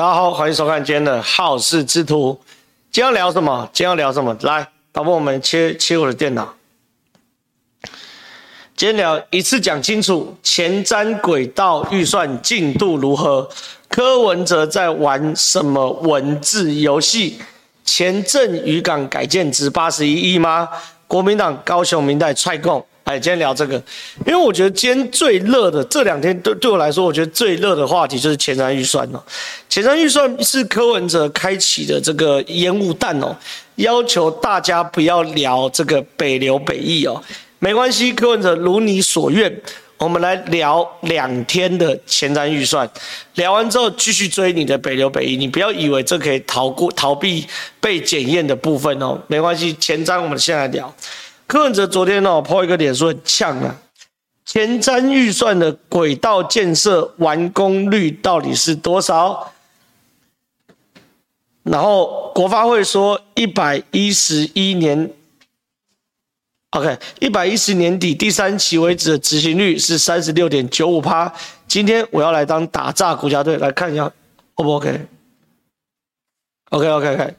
大家好，欢迎收看今天的好事之徒。今天聊什么？今天聊什么？来，导播，我们切切我的电脑。今天聊一次讲清楚，前瞻轨道预算进度如何？柯文哲在玩什么文字游戏？前镇渔港改建值八十一亿吗？国民党高雄民代踹共。哎，今天聊这个，因为我觉得今天最热的这两天对对我来说，我觉得最热的话题就是前瞻预算哦。前瞻预算是柯文哲开启的这个烟雾弹哦，要求大家不要聊这个北流北议哦。没关系，柯文哲如你所愿，我们来聊两天的前瞻预算，聊完之后继续追你的北流北议，你不要以为这可以逃过逃避被检验的部分哦。没关系，前瞻我们现在聊。柯文哲昨天哦抛一个脸说很呛啊，前瞻预算的轨道建设完工率到底是多少？然后国发会说一百一十一年，OK，一百一十年底第三期为止的执行率是三十六点九五趴。今天我要来当打炸国家队来看一下，O 不 OK？OK OK，OK，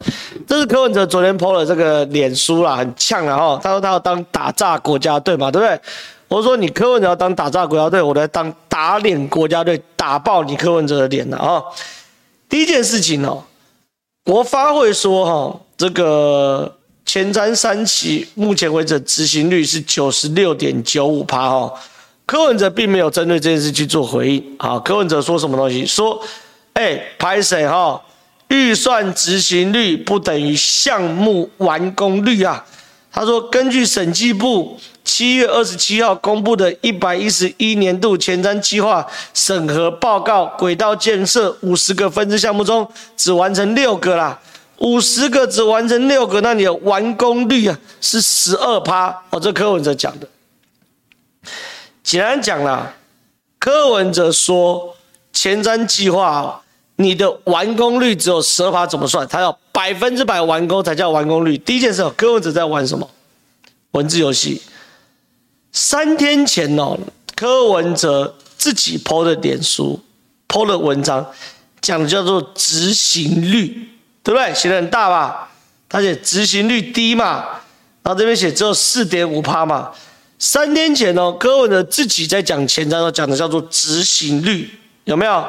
这是柯文哲昨天 PO 了这个脸书啦，很呛了哈。他说他要当打诈国家队嘛，对不对？我说你柯文哲要当打诈国家队，我来当打脸国家队，打爆你柯文哲的脸了啊！第一件事情哦，国发会说哈，这个前瞻三期目前为止执行率是九十六点九五趴哈。柯文哲并没有针对这件事去做回应。啊，柯文哲说什么东西？说，哎，拍谁哈？预算执行率不等于项目完工率啊！他说，根据审计部七月二十七号公布的一百一十一年度前瞻计划审核报告，轨道建设五十个分支项目中，只完成六个啦，五十个只完成六个，那你的完工率啊是十二趴哦。这柯文哲讲的，简单讲啦，柯文哲说前瞻计划。你的完工率只有十二趴，怎么算？他要百分之百完工才叫完工率。第一件事，柯文哲在玩什么？文字游戏。三天前哦，柯文哲自己 PO 的脸书 PO 的文章，讲的叫做执行率，对不对？写的很大吧？他写执行率低嘛，然后这边写只有四点五趴嘛。三天前哦，柯文哲自己在讲前瞻，讲的叫做执行率，有没有？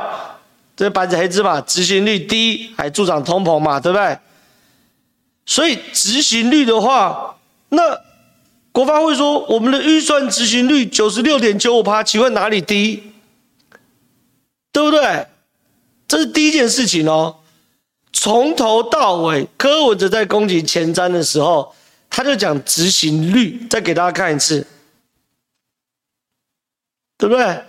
这白纸黑字嘛，执行率低还助长通膨嘛，对不对？所以执行率的话，那国发会说我们的预算执行率九十六点九五趴，请问哪里低？对不对？这是第一件事情哦。从头到尾，柯文哲在攻击前瞻的时候，他就讲执行率，再给大家看一次，对不对？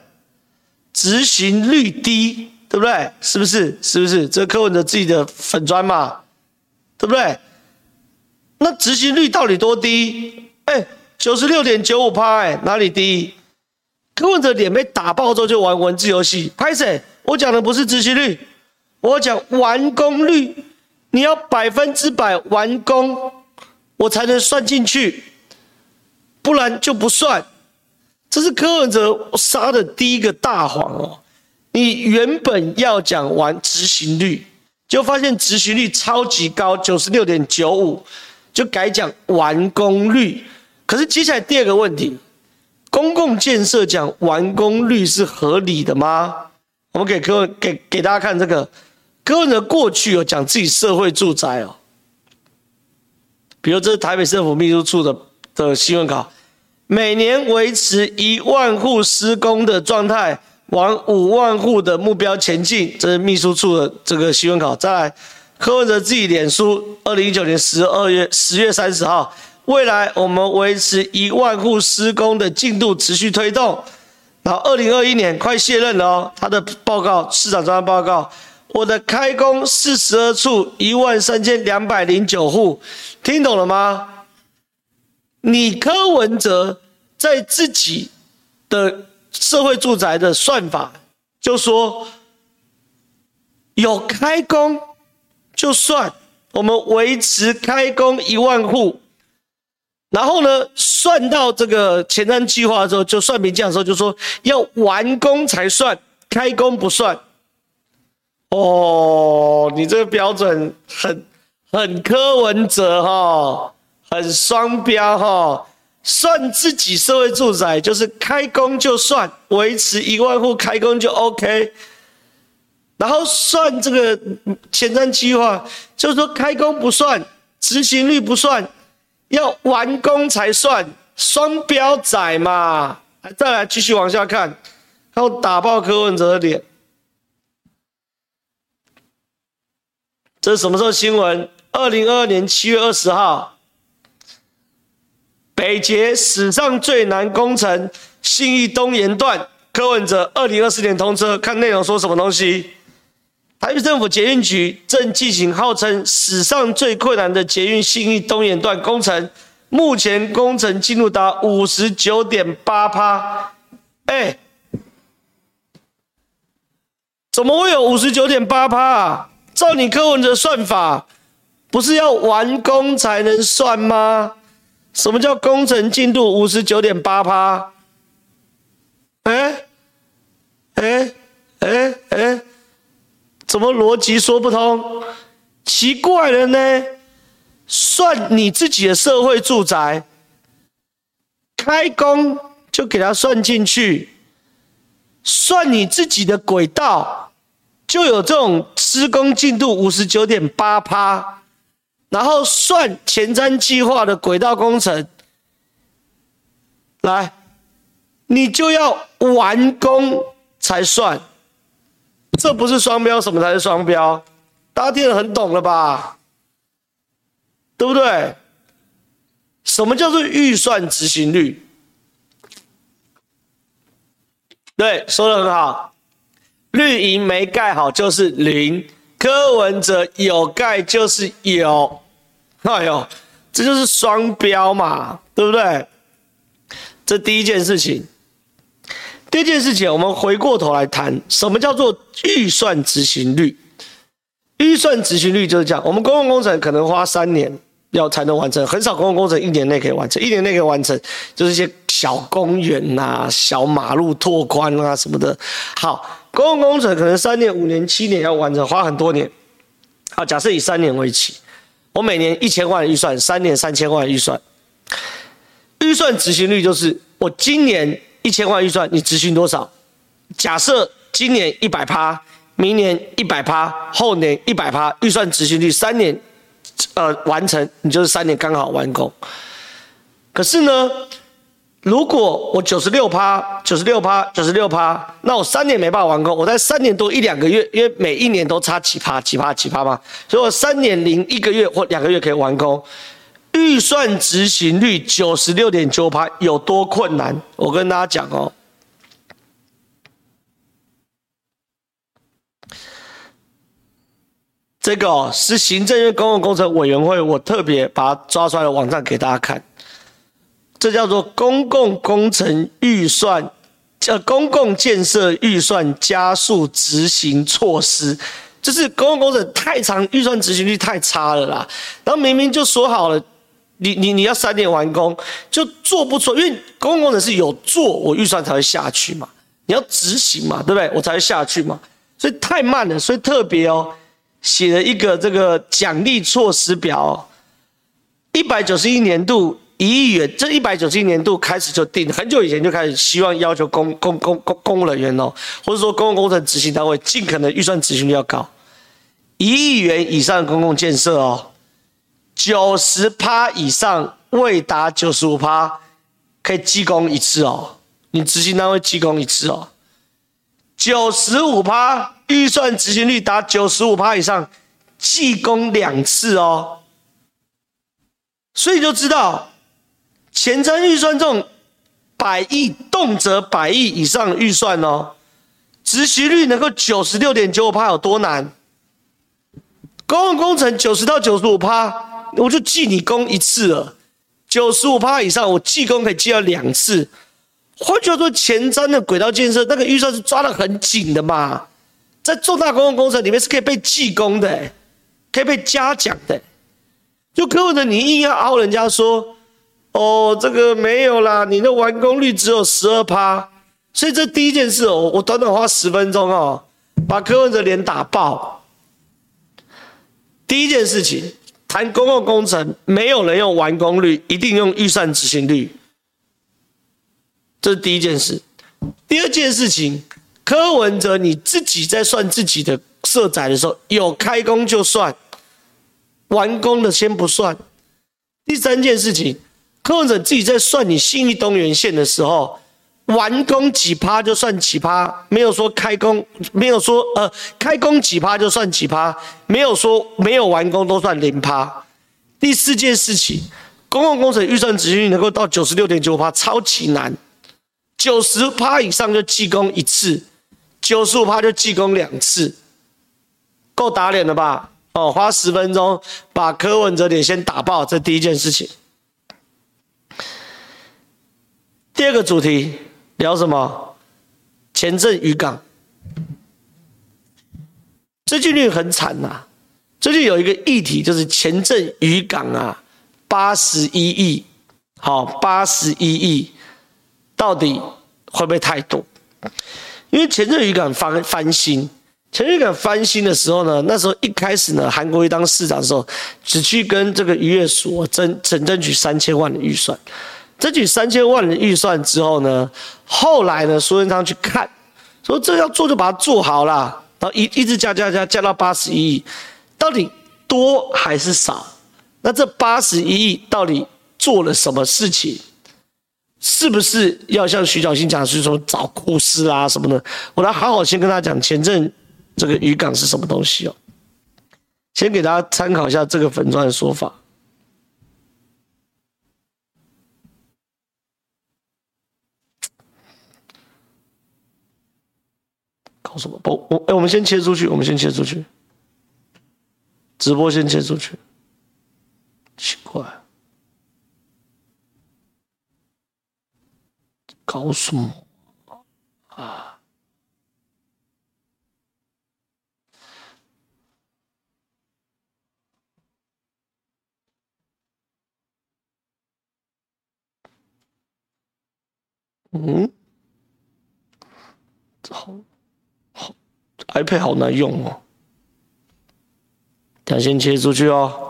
执行率低。对不对？是不是？是不是？这柯文哲自己的粉砖嘛？对不对？那执行率到底多低？哎，九十六点九五趴，哎，哪里低？柯文哲脸被打爆之后就玩文字游戏，拍谁？我讲的不是执行率，我讲完工率，你要百分之百完工，我才能算进去，不然就不算。这是柯文哲撒的第一个大谎哦。你原本要讲完执行率，就发现执行率超级高，九十六点九五，就改讲完工率。可是接下来第二个问题，公共建设讲完工率是合理的吗？我们给各位给给大家看这个，各位的过去有讲自己社会住宅哦，比如这是台北市政府秘书处的的新闻稿，每年维持一万户施工的状态。往五万户的目标前进，这是秘书处的这个新闻稿。再来，柯文哲自己脸书，二零一九年十二月十月三十号，未来我们维持一万户施工的进度持续推动。然后二零二一年快卸任了哦，他的报告市长专案报告，我的开工四十二处一万三千两百零九户，听懂了吗？你柯文哲在自己的。社会住宅的算法就说有开工就算，我们维持开工一万户，然后呢，算到这个前瞻计划的时候，就算评价的时候就说要完工才算，开工不算。哦，你这个标准很很柯文哲哈，很双标哈。算自己社会住宅就是开工就算，维持一万户开工就 OK。然后算这个前瞻计划，就是说开工不算，执行率不算，要完工才算，双标仔嘛。再来继续往下看，然后打爆柯文哲的脸。这是什么时候新闻？二零二二年七月二十号，北捷史上最难工程信义东延段，柯文哲二零二四年通车。看内容说什么东西？台北政府捷运局正进行号称史上最困难的捷运信义东延段工程，目前工程进度达五十九点八趴。哎，怎么会有五十九点八趴啊？照你柯文哲算法，不是要完工才能算吗？什么叫工程进度五十九点八趴？哎哎哎哎，怎么逻辑说不通？奇怪了呢？算你自己的社会住宅，开工就给他算进去，算你自己的轨道。就有这种施工进度五十九点八趴，然后算前瞻计划的轨道工程，来，你就要完工才算，这不是双标，什么才是双标？大家听得很懂了吧？对不对？什么叫做预算执行率？对，说的很好。绿营没盖好就是零，柯文哲有盖就是有，哎呦，这就是双标嘛，对不对？这第一件事情。第二件事情，我们回过头来谈，什么叫做预算执行率？预算执行率就是这样，我们公共工程可能花三年要才能完成，很少公共工程一年内可以完成，一年内可以完成，就是一些小公园呐、小马路拓宽啊什么的。好。公共工程可能三年、五年、七年要完成，花很多年。好，假设以三年为期，我每年一千万预算，三年三千万预算。预算执行率就是我今年一千万预算，你执行多少？假设今年一百趴，明年一百趴，后年一百趴，预算执行率三年，呃，完成，你就是三年刚好完工。可是呢？如果我九十六趴，九十六趴，九十六趴，那我三年没办法完工，我在三年多一两个月，因为每一年都差几趴，几趴，几趴嘛，所以我三年零一个月或两个月可以完工。预算执行率九十六点九趴有多困难？我跟大家讲哦，这个哦是行政院公共工程委员会，我特别把它抓出来的网站给大家看。这叫做公共工程预算，叫公共建设预算加速执行措施，就是公共工程太长，预算执行率太差了啦。然后明明就说好了，你你你要三年完工，就做不出，因为公共工程是有做，我预算才会下去嘛。你要执行嘛，对不对？我才会下去嘛。所以太慢了，所以特别哦，写了一个这个奖励措施表，一百九十一年度。一亿元，这一百九十一年度开始就定，很久以前就开始希望要求公公公公公务人员哦，或者说公共工程执行单位尽可能预算执行率要高，一亿元以上的公共建设哦，九十趴以上未达九十五趴可以记功一次哦，你执行单位记功一次哦，九十五趴预算执行率达九十五趴以上记功两次哦，所以就知道。前瞻预算这种百亿，动辄百亿以上预算哦，执行率能够九十六点九五趴有多难？公共工程九十到九十五趴，我就记你功一次了；九十五趴以上，我记功可以记到两次。换句话说，前瞻的轨道建设那个预算是抓得很紧的嘛，在重大公共工程里面是可以被记功的，可以被嘉奖的。就柯文哲，你硬要凹人家说。哦，这个没有啦，你的完工率只有十二趴，所以这第一件事哦，我短短花十分钟哦，把柯文哲脸打爆。第一件事情，谈公共工程，没有人用完工率，一定用预算执行率，这是第一件事。第二件事情，柯文哲你自己在算自己的社宅的时候，有开工就算，完工的先不算。第三件事情，柯文哲自己在算你信义东源线的时候。完工几趴就算几趴，没有说开工，没有说呃开工几趴就算几趴，没有说没有完工都算零趴。第四件事情，公共工程预算执行能够到九十六点九趴，超级难，九十趴以上就记功一次，九十五趴就记功两次，够打脸了吧？哦，花十分钟把柯文哲脸先打爆，这第一件事情。第二个主题。聊什么？前镇渔港，最近率很惨呐、啊。最近有一个议题，就是前镇渔港啊，八十一亿，好，八十一亿，到底会不会太多？因为前镇渔港翻翻新，前镇渔港翻新的时候呢，那时候一开始呢，韩国瑜当市长的时候，只去跟这个渔业署争争争取三千万的预算。争取三千万的预算之后呢，后来呢，苏贞昌去看，说这要做就把它做好了，然后一一直加加加加到八十一亿，到底多还是少？那这八十一亿到底做了什么事情？是不是要像徐小新讲，是说找故事啊什么的？我来好好先跟他讲前阵这个渔港是什么东西哦，先给大家参考一下这个粉专的说法。什么不？我哎，我们先切出去，我们先切出去，直播先切出去，奇怪，搞什么啊？嗯，好。iPad 好难用哦，等下先切出去哦。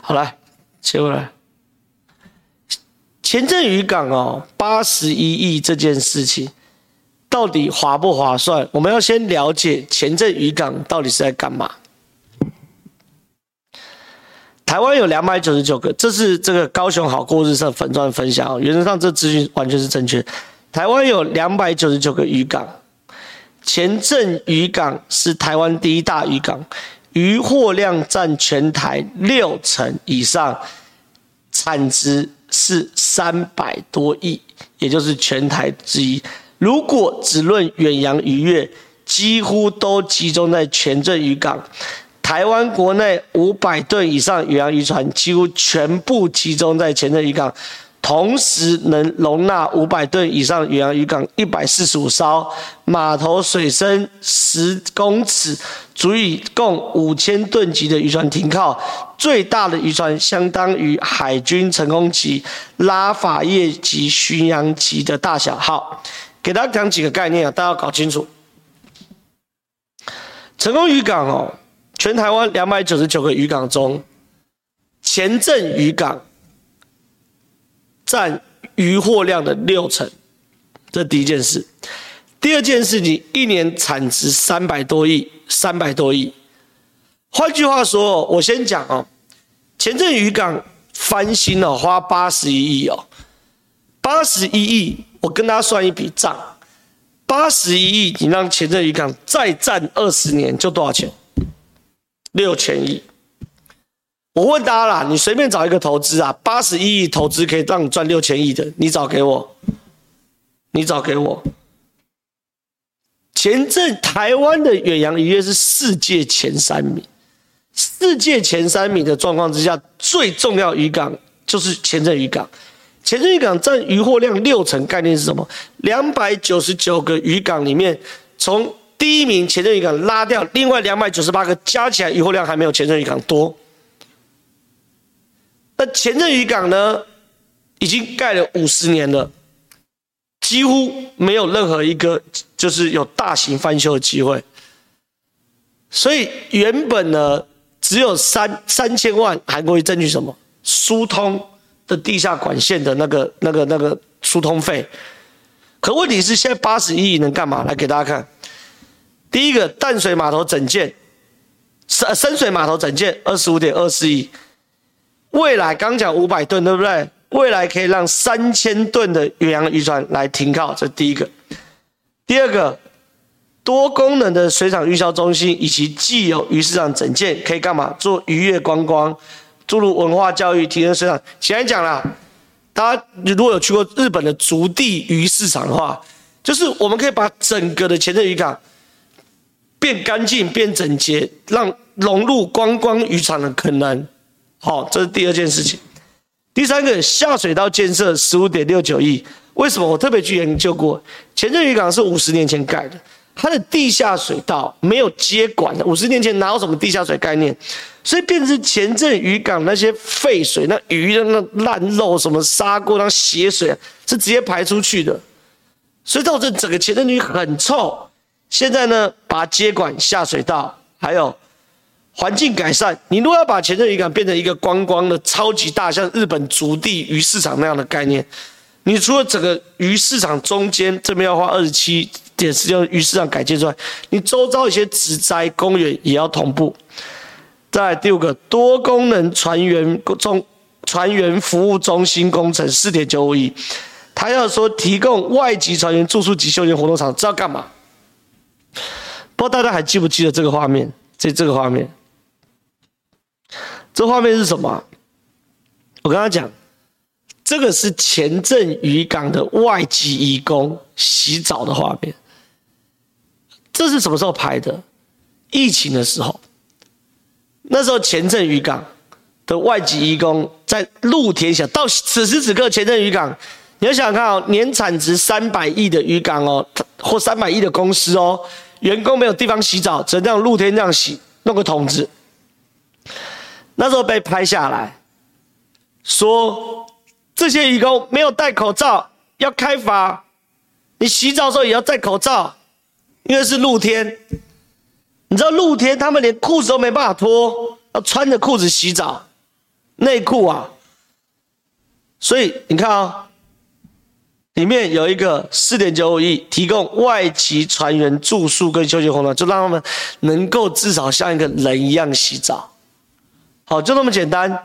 好来，切回来。前镇渔港哦，八十一亿这件事情到底划不划算？我们要先了解前镇渔港到底是在干嘛。台湾有两百九十九个，这是这个高雄好过日色粉钻分享，原则上这资讯完全是正确。台湾有两百九十九个渔港，前镇渔港是台湾第一大渔港，渔货量占全台六成以上，产值是三百多亿，也就是全台之一。如果只论远洋渔业，几乎都集中在前镇渔港。台湾国内五百吨以上远洋渔船几乎全部集中在前镇渔港，同时能容纳五百吨以上远洋渔港一百四十五艘码头，水深十公尺，足以供五千吨级的渔船停靠。最大的渔船相当于海军成功级、拉法叶级、巡洋级的大小。好，给大家讲几个概念啊，大家要搞清楚。成功渔港哦。全台湾两百九十九个渔港中，前镇渔港占渔获量的六成，这第一件事。第二件事情，一年产值三百多亿，三百多亿。换句话说，我先讲哦，前镇渔港翻新了，花八十一亿哦，八十一亿，我跟大家算一笔账，八十一亿，你让前镇渔港再战二十年，就多少钱？六千亿，我问大家啦，你随便找一个投资啊，八十一亿投资可以让你赚六千亿的，你找给我，你找给我。前镇台湾的远洋渔业是世界前三名，世界前三名的状况之下，最重要渔港就是前镇渔港。前镇渔港占渔获量六成，概念是什么？两百九十九个渔港里面，从第一名前镇渔港拉掉，另外两百九十八个加起来渔获量还没有前镇渔港多。那前镇渔港呢，已经盖了五十年了，几乎没有任何一个就是有大型翻修的机会。所以原本呢，只有三三千万韩国瑜争取什么疏通的地下管线的那个那个那个疏通费，可问题是现在八十亿能干嘛？来给大家看，第一个淡水码头整建，深深水码头整建二十五点二四亿，未来刚讲五百吨对不对？未来可以让三千吨的远洋渔船来停靠，这第一个。第二个。多功能的水产育销中心以及既有鱼市场整建，可以干嘛？做渔业观光，注入文化教育，提升水产。前面讲啦，大家如果有去过日本的筑地鱼市场的话，就是我们可以把整个的前镇渔港变干净、变整洁，让融入观光渔场的可能。好，这是第二件事情。第三个，下水道建设十五点六九亿，为什么？我特别去研究过，前镇渔港是五十年前盖的。它的地下水道没有接管的，五十年前哪有什么地下水概念？所以变成前镇渔港那些废水，那鱼的那烂肉、什么砂锅、那血水是直接排出去的，所以造成整个前镇渔很臭。现在呢，把接管下水道，还有环境改善。你如果要把前镇渔港变成一个观光的超级大，像日本足地鱼市场那样的概念，你除了整个鱼市场中间这边要花二十七。点是要鱼市场改建之外，你周遭一些植栽公园也要同步。再来第五个多功能船员中船员服务中心工程四点九五亿，他要说提供外籍船员住宿及休闲活动场，知道干嘛？大家还记不记得这个画面？这这个画面，这画面是什么？我跟他讲。这个是前镇渔港的外籍移工洗澡的画面。这是什么时候拍的？疫情的时候。那时候前镇渔港的外籍移工在露天下，到此时此刻前镇渔港，你要想想看哦，年产值三百亿的渔港哦，或三百亿的公司哦，员工没有地方洗澡，只能这样露天这样洗，弄个桶子。那时候被拍下来，说。这些渔工没有戴口罩，要开罚。你洗澡的时候也要戴口罩，因为是露天。你知道露天他们连裤子都没办法脱，要穿着裤子洗澡，内裤啊。所以你看啊、里面有一个四点九五亿，提供外籍船员住宿跟休息活动，就让他们能够至少像一个人一样洗澡。好，就那么简单。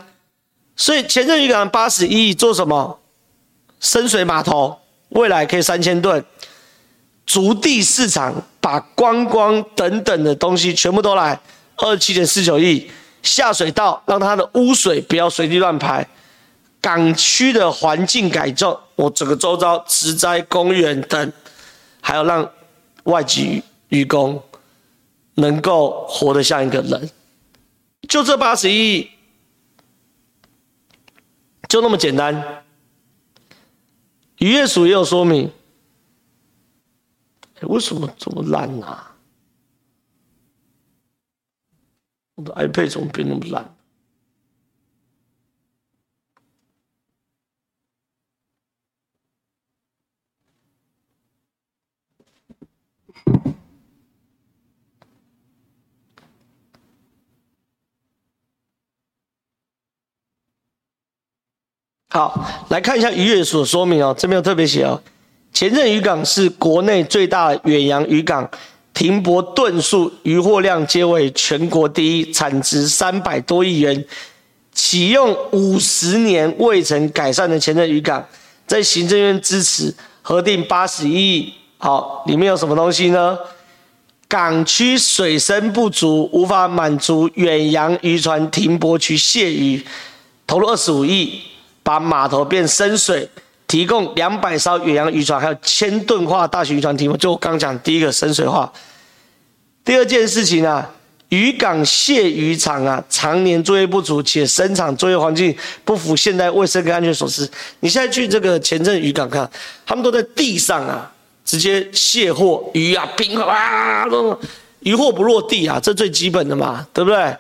所以前镇渔港八十一亿做什么？深水码头未来可以三千吨，足地市场把观光等等的东西全部都来，二十七点四九亿下水道让它的污水不要随地乱排，港区的环境改造，我整个周遭植栽公园等，还有让外籍渔工能够活得像一个人，就这八十亿。就那么简单，渔业署也有说明。为什么这么烂啊？我的 iPad 怎么变那么烂？好，来看一下渔业署的说明哦，这边有特别写哦，前任渔港是国内最大的远洋渔港，停泊吨数、渔获量皆为全国第一，产值三百多亿元，启用五十年未曾改善的前任渔港，在行政院支持核定八十一亿。好，里面有什么东西呢？港区水深不足，无法满足远洋渔船停泊区卸鱼，投入二十五亿。把码头变深水，提供两百艘远洋渔船，还有千吨化大型渔船停泊。就我刚讲第一个深水化。第二件事情啊，渔港卸鱼场啊，常年作业不足，且生产作业环境不符现代卫生跟安全所需。你现在去这个前镇渔港看，他们都在地上啊，直接卸货，鱼啊，冰啊，都渔获不落地啊，这最基本的嘛，对不对？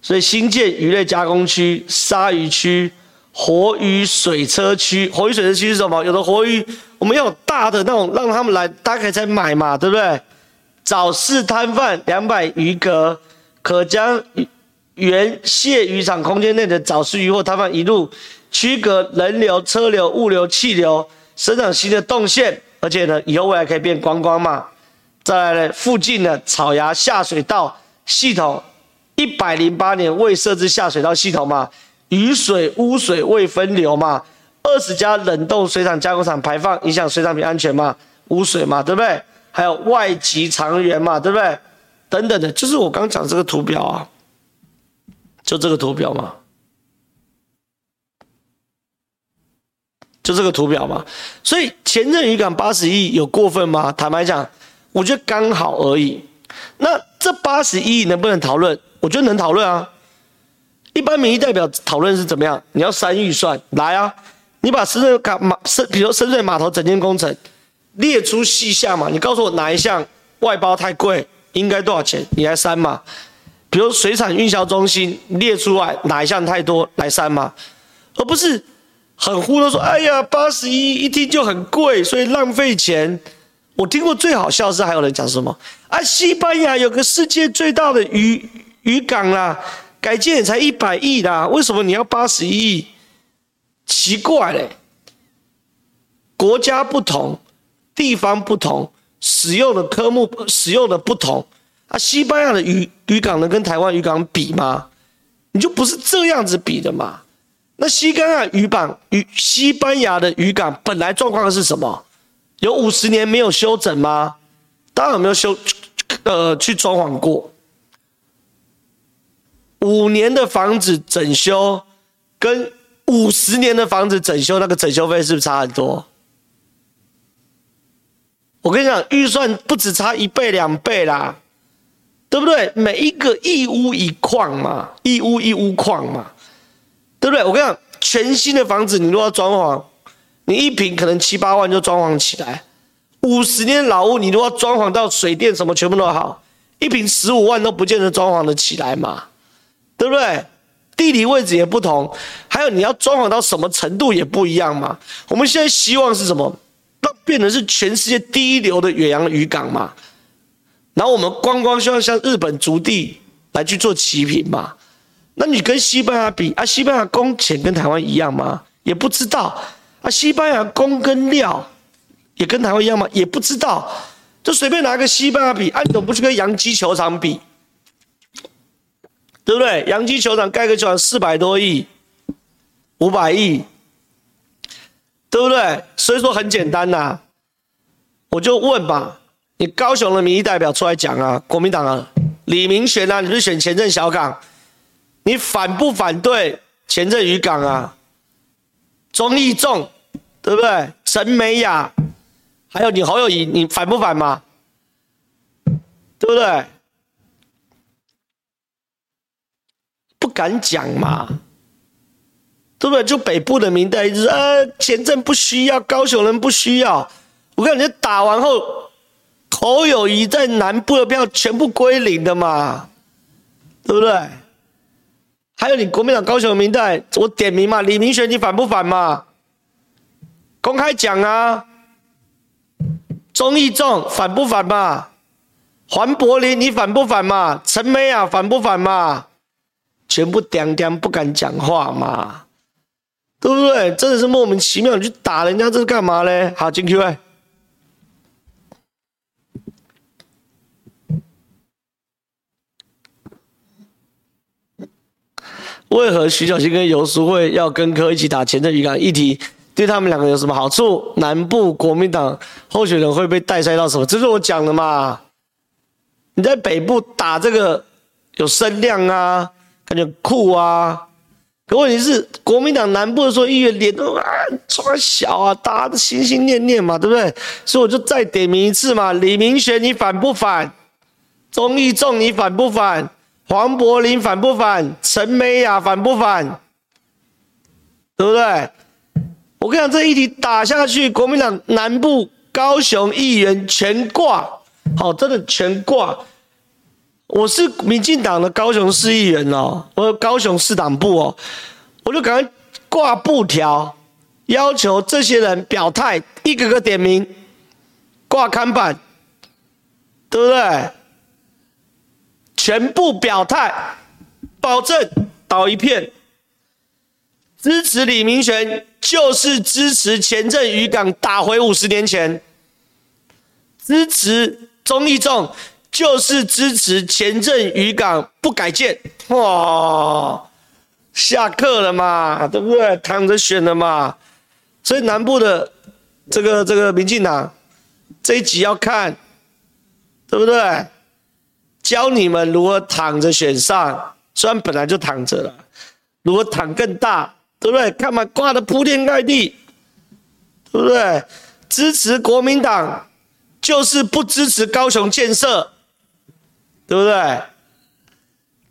所以新建鱼类加工区、鲨鱼区。活鱼水车区，活鱼水车区是什么？有的活鱼我们要大的那种，让他们来，大家可以再买嘛，对不对？早市摊贩两百余格，可将原卸渔场空间内的早市渔货摊贩一路区隔人流、车流、物流、气流，生长新的动线，而且呢，以后未来可以变观光嘛。再来呢，附近的草衙下水道系统，一百零八年未设置下水道系统嘛，雨水、污水未分流嘛，二十家冷冻水产加工厂排放影响水产品安全嘛，污水嘛，对不对？还有外籍长员嘛，对不对？等等的，就是我刚讲这个图表啊，就这个图表嘛，就这个图表嘛。所以前任渔港八十亿有过分吗？坦白讲，我觉得刚好而已。那这八十亿能不能讨论？我觉得能讨论啊。一般民意代表讨论是怎么样？你要删预算来啊，你把深水港码深，比如深水码头整建工程。列出细项嘛？你告诉我哪一项外包太贵，应该多少钱？你来删嘛？比如水产运销中心列出来哪一项太多来删嘛？而不是很糊弄说，哎呀，八十一一听就很贵，所以浪费钱。我听过最好笑是还有人讲什么啊？西班牙有个世界最大的渔渔港啦，改建也才一百亿啦，为什么你要八十亿？奇怪嘞，国家不同。地方不同，使用的科目使用的不同啊。西班牙的渔渔港能跟台湾渔港比吗？你就不是这样子比的嘛。那西班牙渔港与西班牙的渔港本来状况是什么？有五十年没有修整吗？当然有没有修，呃，去装潢过。五年的房子整修，跟五十年的房子整修，那个整修费是不是差很多？我跟你讲，预算不止差一倍两倍啦，对不对？每一个一屋一矿嘛，一屋一屋矿嘛，对不对？我跟你讲，全新的房子你如果要装潢，你一平可能七八万就装潢起来；五十年老屋你如果要装潢到水电什么全部都好，一平十五万都不见得装潢得起来嘛，对不对？地理位置也不同，还有你要装潢到什么程度也不一样嘛。我们现在希望是什么？那变成是全世界第一流的远洋渔港嘛，然后我们光光希望像日本足地来去做齐平嘛，那你跟西班牙比啊？西班牙工钱跟台湾一样吗？也不知道啊。西班牙工跟料也跟台湾一样吗？也不知道。就随便拿个西班牙比，啊，你怎么不去跟洋基球场比？对不对？洋基球场盖个球场四百多亿，五百亿。对不对？所以说很简单呐、我就问吧，你高雄的民意代表出来讲啊，国民党啊，李明玄啊，你是选前镇小港，你反不反对前镇渔港啊？钟义仲，对不对？陈美雅，还有你侯友宜，你反不反嘛？对不对？不敢讲嘛。对不对？就北部的民代就是呃，前阵不需要，高雄人不需要。我看你打完后，侯友宜在南部的票全部归零的嘛，对不对？还有你国民党高雄的民代，我点名嘛，李明玄你反不反嘛？公开讲啊。钟义仲反不反嘛？黄柏林你反不反嘛？陈美雅反不反嘛？全部点点不敢讲话嘛。对不对？真的是莫名其妙，你去打人家这是干嘛嘞？好，进 Q&A。为何徐小新跟游淑慧要跟柯一起打前阵渔港议题？对他们两个有什么好处？南部国民党候选人会被带衰到什么？这是我讲的嘛？你在北部打这个有声量啊，感觉酷啊。可问题是，国民党南部的时候议员脸都啊抓小啊，大家都心心念念嘛，对不对？所以我就再点名一次嘛，李明玄你反不反？钟义仲你反不反？黄柏林反不反？陈美雅反不反？对不对？我跟你讲，这一题打下去，国民党南部高雄议员全挂，好，真的全挂。我是民进党的高雄市议员哦，我高雄市党部哦，我就赶快挂布条，要求这些人表态，一个个点名，挂看板，对不对？全部表态，保证倒一片，支持李明玄就是支持前镇渔港打回五十年前，支持中义仲就是支持前镇渔港不改建，哇，下课了嘛，对不对？躺着选了嘛，所以南部的这个这个民进党这一集要看，对不对？教你们如何躺着选上，虽然本来就躺着了，如何躺更大，对不对？看嘛，挂的铺天盖地，对不对？支持国民党就是不支持高雄建设，对不对？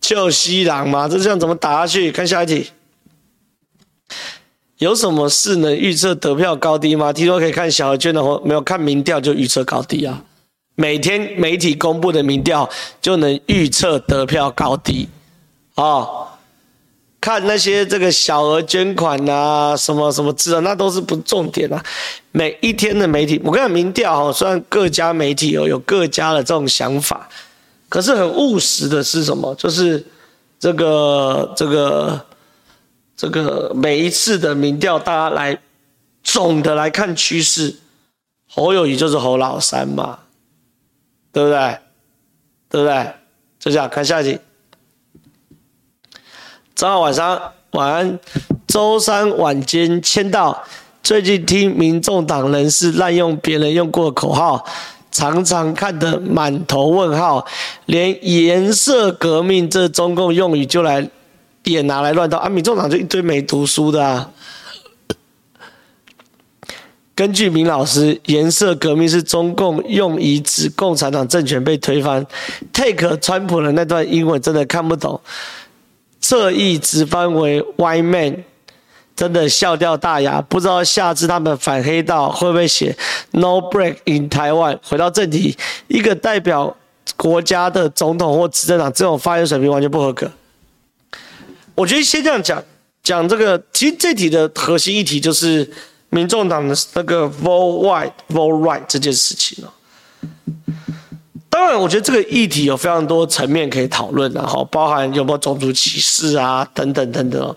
就西郎嘛，这这样怎么打下去？看下一题，有什么事能预测得票高低吗？听说可以看小额捐的话，没有看民调就预测高低啊。每天媒体公布的民调就能预测得票高低，哦，看那些这个小额捐款啊，什么什么之类，那都是不重点啊。每一天的媒体，我跟你讲，民调哈，虽然各家媒体有有各家的这种想法，可是很务实的是什么？就是这个这个这个每一次的民调，大家来总的来看趋势，侯友宜就是侯老三嘛。对不对？对不对？就这样，看下一题。早上晚上晚安。周三晚间签到。最近听民众党人士滥用别人用过的口号，常常看得满头问号，连颜色革命这中共用语就来也拿来乱套啊！民众党就一堆没读书的啊。根据明老师，颜色革命是中共用以指共产党政权被推翻。Take 川普的那段英文真的看不懂，侧翼直翻为 “Why Man，真的笑掉大牙。不知道下次他们反黑道会不会写 No Break in Taiwan？回到正题，一个代表国家的总统或执政党这种发言水平完全不合格。我觉得先这样讲，讲这个，其实这题的核心议题就是。民众党的那个 vote white vote right 这件事情哦，当然，我觉得这个议题有非常多层面可以讨论，然后包含有没有种族歧视啊，等等等等。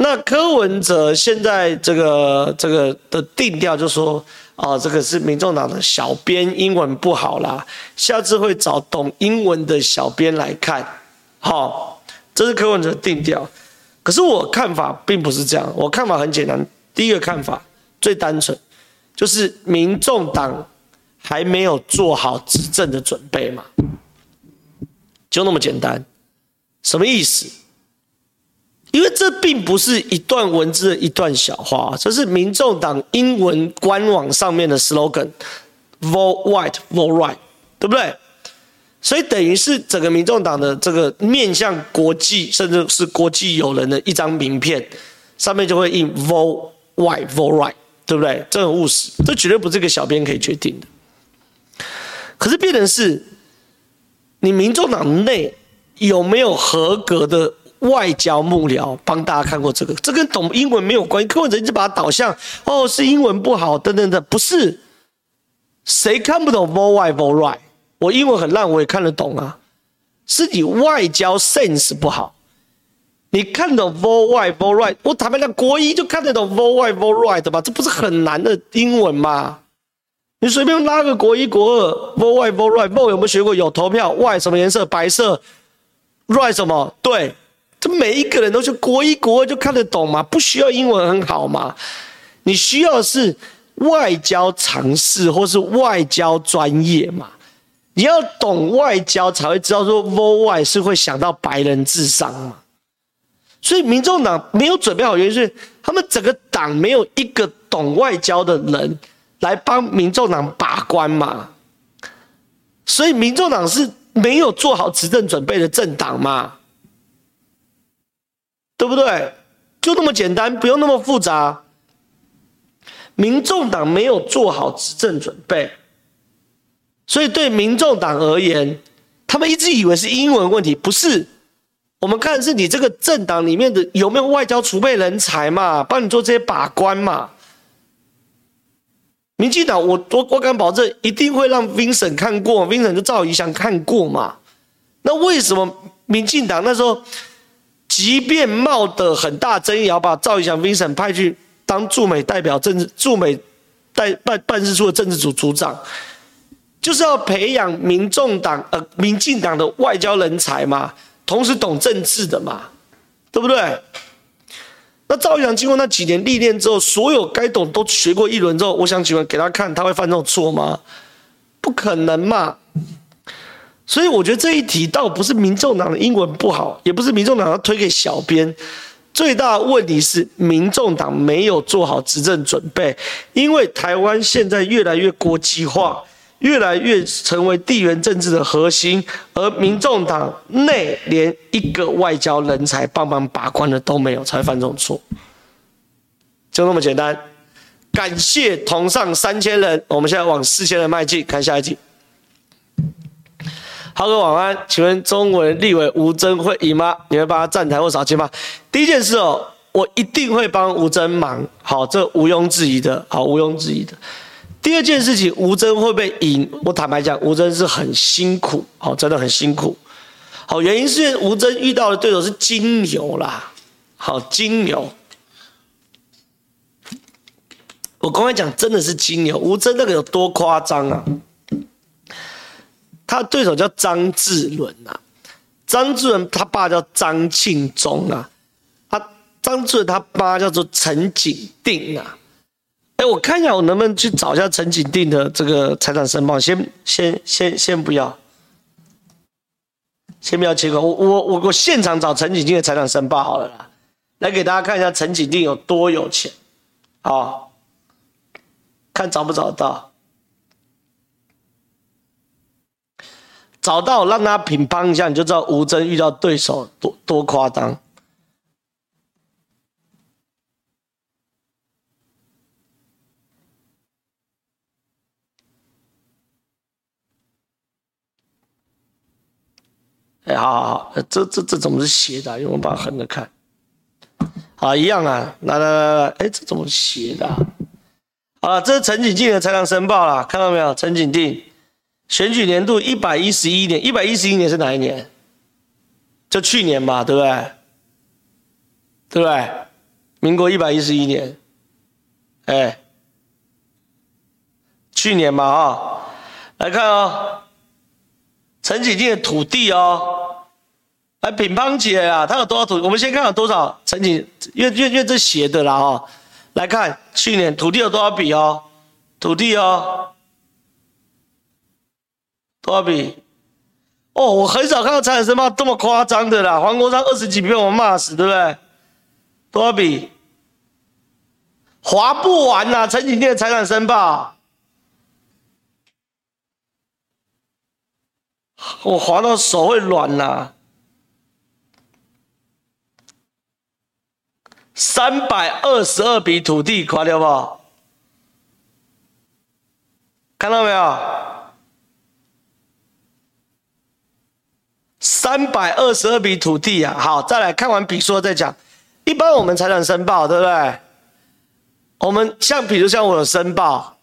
那柯文哲现在这个这个的定调就说，啊，这个是民众党的小编英文不好啦，下次会找懂英文的小编来看，好，这是柯文哲定调。可是我看法并不是这样，我看法很简单，第一个看法。最单纯，就是民众党还没有做好执政的准备嘛，就那么简单。什么意思？因为这并不是一段文字的一段小话，这是民众党英文官网上面的 slogan：Vote White, Vote Right，对不对？所以等于是整个民众党的这个面向国际，甚至是国际友人的一张名片，上面就会印 Vote White, Vote Right。对不对？这很务实，这绝对不是一个小编可以决定的。可是变成是，你民众党内有没有合格的外交幕僚帮大家看过这个？这跟懂英文没有关系。柯文哲一直把它导向哦，是英文不好等等的，不是。谁看不懂 vote white vote right？我英文很烂，我也看得懂啊。是你外交 sense 不好。你看懂 vote white vote right，我坦白讲，国一就看得懂 vote white vote right 的吧？这不是很难的英文吗？你随便拉个国一国二 vote white vote right，vote 有没有学过？有投票 why 什么颜色？白色，right 什么？对，这每一个人都是国一国二就看得懂吗？不需要英文很好吗？你需要的是外交常识或是外交专业嘛？你要懂外交才会知道说 vote white 是会想到白人智商嘛？所以，民众党没有准备好，原因是他们整个党没有一个懂外交的人来帮民众党把关嘛。所以，民众党是没有做好执政准备的政党嘛，对不对？就那么简单，不用那么复杂。民众党没有做好执政准备，所以对民众党而言，他们一直以为是英文问题，不是。我们看的是你这个政党里面的有没有外交储备人才嘛，帮你做这些把关嘛。民进党，我我我敢保证，一定会让 Vincent 看过，Vincent 就赵怡翔看过嘛。那为什么民进党那时候，即便冒的很大争议，也要把赵怡翔 Vincent 派去当驻美代表、政治驻美代办办事处的政治组组长，就是要培养民众党呃民进党的外交人才嘛，同时懂政治的嘛，对不对？那赵怡翔经过那几年历练之后，所有该懂都学过一轮之后，我想请问给他看，他会犯这种错吗？不可能嘛！所以我觉得这一题倒不是民众党的英文不好，也不是民众党要推给小编，最大问题是民众党没有做好执政准备，因为台湾现在越来越国际化。越来越成为地缘政治的核心，而民众党内连一个外交人才帮忙把关的都没有，才犯这种错，就那么简单。感谢同上三千人，我们现在往四千人迈进。看下一集。浩哥晚安，请问中文立委吴峥会赢吗？你会帮他站台或扫街吗？第一件事哦，我一定会帮吴峥忙，好，这毋庸置疑的，好，毋庸置疑的。第二件事情，吴峥会不会赢？我坦白讲，吴峥是很辛苦，好，真的很辛苦。好，原因是因为吴峥遇到的对手是金牛啦，好，金牛。我刚才讲真的是金牛，吴峥那个有多夸张啊？他对手叫张志伦呐，张志伦他爸叫张庆忠啊，他张志伦他妈叫做陈景定啊。哎，我看一下，我能不能去找一下陈景定的这个财产申报？先先先先不要，先不要切割。我我我我现场找陈景定的财产申报好了啦，来给大家看一下陈景定有多有钱，啊，看找不找得到？找到，让他评判一下，你就知道吴峥遇到对手多多夸张。哎，好好好，这这这怎么是斜的？因为我们把横着看，好，一样啊。来来来来，哎，这怎么斜的？好了，这是陈景定的财产申报了，看到没有？陈景定选举年度一百一十一年，一百一十一年是哪一年？就去年嘛，对不对？对不对？民国一百一十一年，哎，去年嘛啊、哦，来看哦。陈景定的土地哦，来品芳姐啊，他有多少土？我们先看有多少陈景，因为因为这写的啦哦，来看去年土地有多少笔哦，土地哦，多少笔？哦，我很少看到财产申报这么夸张的啦，黄国昌二十几笔我骂死，对不对？多少笔？划不完呐、啊，陈景定的财产申报。我划到手会软呐、啊，三百二十二笔土地，垮掉不？看到没有？三百二十二笔土地啊！好，再来看完笔数再讲。一般我们财产申报，对不对？我们像比如像我有申报。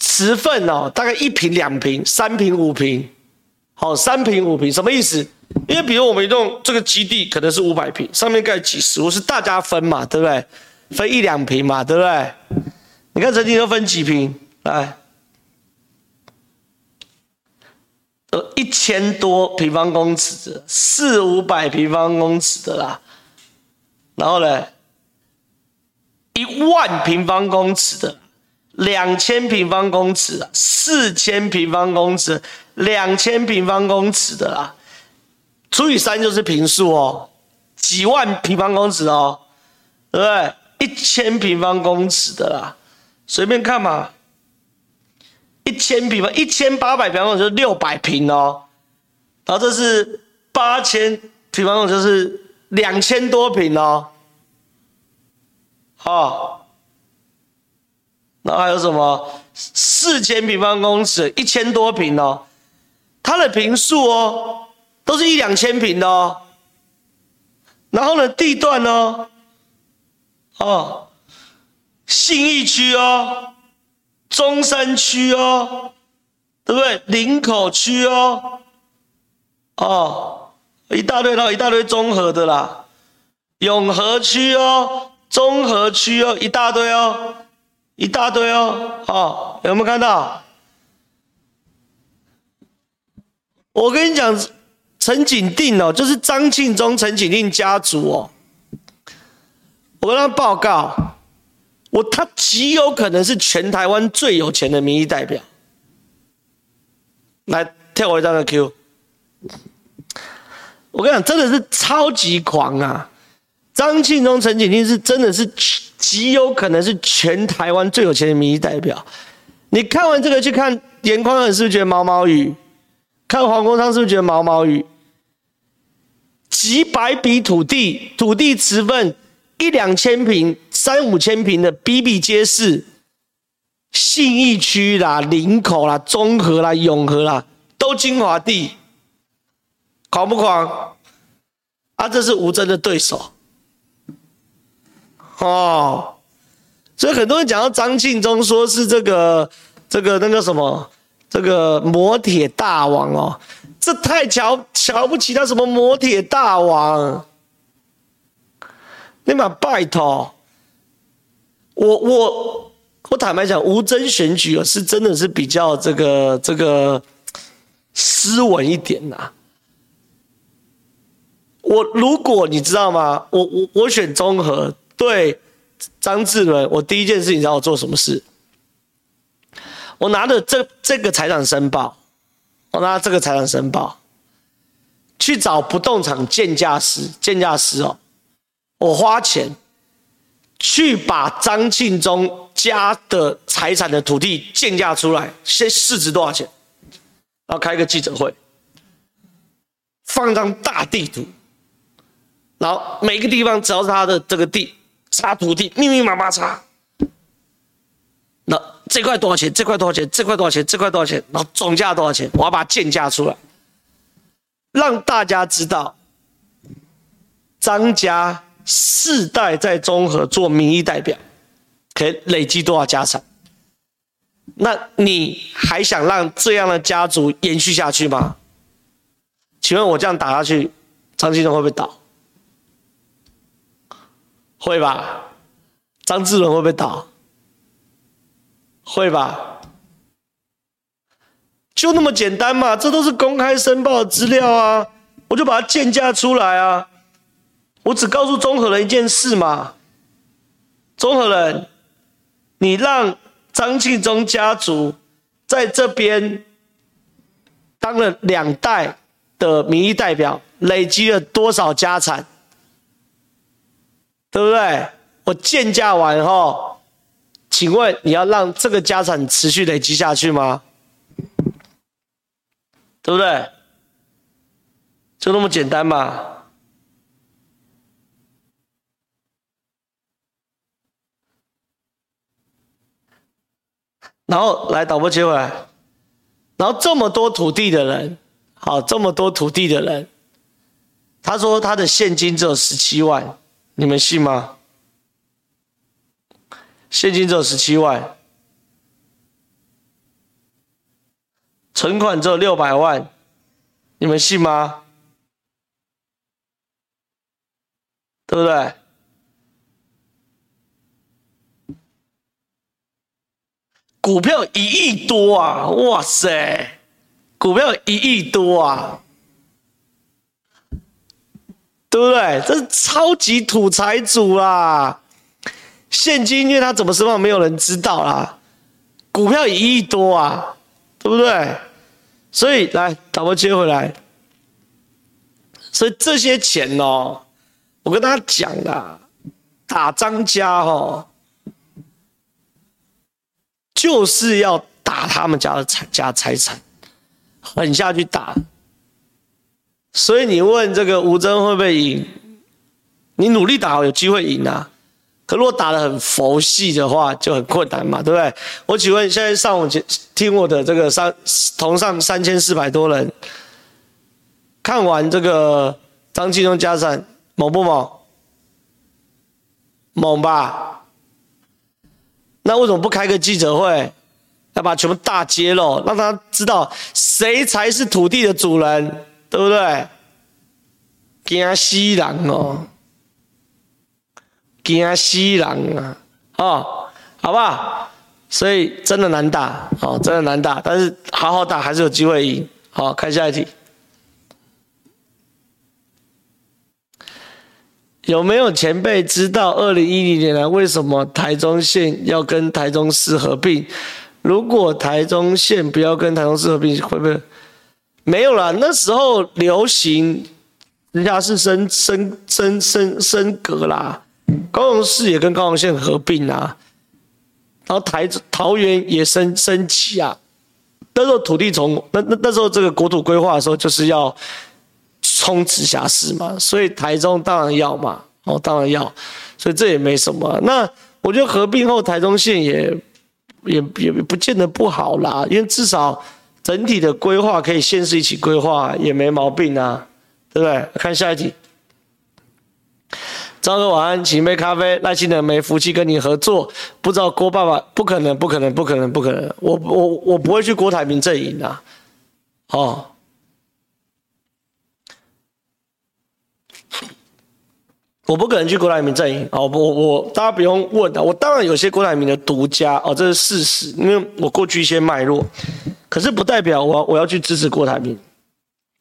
十份哦，大概一平、两平、三平、五平，好，三平、五平什么意思？因为比如我们用这个基地可能是五百平，上面盖几十户，是大家分嘛，对不对？分一两平嘛，对不对？你看曾经都分几平？来，呃，一千多平方公尺的，四五百平方公尺的啦，然后呢，一万平方公尺的。两千平方公尺，四千平方公尺，两千平方公尺的啦，除以三就是坪数哦，几万平方公尺哦，对不对？一千平方公尺的啦，随便看嘛，一千平方，一千八百平方就是六百平哦，然后这是八千平方就是两千多平哦，好。然后还有什么？四千平方公尺，一千多平哦，它的坪数哦，都是一两千平的哦。然后呢，地段哦，哦，信义区哦，中山区哦，对不对？林口区哦，哦，一大堆，然后一大堆综合的啦，永和区哦，中和区哦，一大堆哦，一大堆哦，哦，有没有看到？我跟你讲，陈景定哦，就是张庆忠、陈景定家族哦。我跟他报告，我他极有可能是全台湾最有钱的民意代表。来跳我一张的 Q，我跟你讲，真的是超级狂啊！张庆忠、陈景定是真的是极有可能是全台湾最有钱的民意代表。你看完这个去看严宽恒，是不是觉得毛毛雨？看黄国昌是不是觉得毛毛雨？几百笔土地，土地持分。一两千平、三五千平的比比皆是，信义区啦、林口啦、中和啦、永和啦，都精华地，狂不狂？啊，这是吴峥的对手，哦，所以很多人讲到张庆忠，说是这个、这个、那个什么，这个摩铁大王哦，这太瞧瞧不起他什么摩铁大王。你们拜托，我我我坦白讲，吴峥选举啊，是真的是比较这个这个斯文一点呐。我如果你知道吗？我我我选综合对张志伦，我第一件事情你知道我做什么事？我拿着这这个财产申报，我拿这个财产申报去找不动产鉴价师，鉴价师哦。我花钱去把张庆忠家的财产的土地鉴价出来，先市值多少钱，然后开一个记者会，放张大地图，然后每个地方只要是他的这个地，插土地，密密麻麻插。那这块多少钱？这块多少钱？这块多少钱？这块多少钱？然后总价多少钱？我要把它鉴价出来，让大家知道张家。世代在中和做民意代表，可以累积多少家产？那你还想让这样的家族延续下去吗？请问我这样打下去，张庆忠会不会倒？会吧？张志伦会不会倒？会吧？就那么简单嘛？这都是公开申报的资料啊！我就把它建价出来啊！我只告诉中和人一件事嘛，中和人，你让张庆忠家族在这边当了两代的民意代表，累积了多少家产，对不对？我建价完后，请问你要让这个家产持续累积下去吗？对不对？就那么简单嘛。然后来导播接回来，然后这么多土地的人，好，这么多土地的人，他说他的现金只有十七万，你们信吗？现金只有十七万，存款只有六百万，你们信吗？对不对？股票一亿多啊！哇塞，股票一亿多啊，对不对？这是超级土财主啦！现金，因为他怎么申报，没有人知道啦。股票一亿多啊，对不对？所以来，打波接回来。所以这些钱哦，我跟大家讲啦，打张家哦。就是要打他们家的财家财产，狠下去打。所以你问这个吴征会不会赢？你努力打，有机会赢啊。可如果打得很佛系的话，就很困难嘛，对不对？我请问，现在上午听我的这个三同上三千四百多人，看完这个张庆忠家产猛不猛？猛吧。那为什么不开个记者会，要把全部大揭露，让他知道谁才是土地的主人，对不对？惊死人哦，惊死人啊！哦，好不好？所以真的难打哦，真的难打，但是好好打还是有机会赢。好，看下一题。有没有前辈知道二零一零年来为什么台中县要跟台中市合并？如果台中县不要跟台中市合并，会不会？没有啦，那时候流行，人家是升升升升升格啦，高雄市也跟高雄县合并啊，然后台桃园也升升级啊。那时候土地从那那那时候这个国土规划的时候就是要。冲直辖市嘛，所以台中当然要嘛，哦，当然要，所以这也没什么。那我觉得合并后台中县也也也不见得不好啦，因为至少整体的规划可以县市一起规划，也没毛病啊，对不对？看下一题，张哥晚安，请杯咖啡。赖清德没福气跟你合作，不知道郭爸爸不可能，不可能，不可能，不可能，我我我不会去郭台铭阵营的，哦。我不可能去郭台铭阵营哦，我我大家不用问啊，我当然有些郭台铭的独家哦，这是事实，因为我过去一些脉络，可是不代表我我要去支持郭台铭。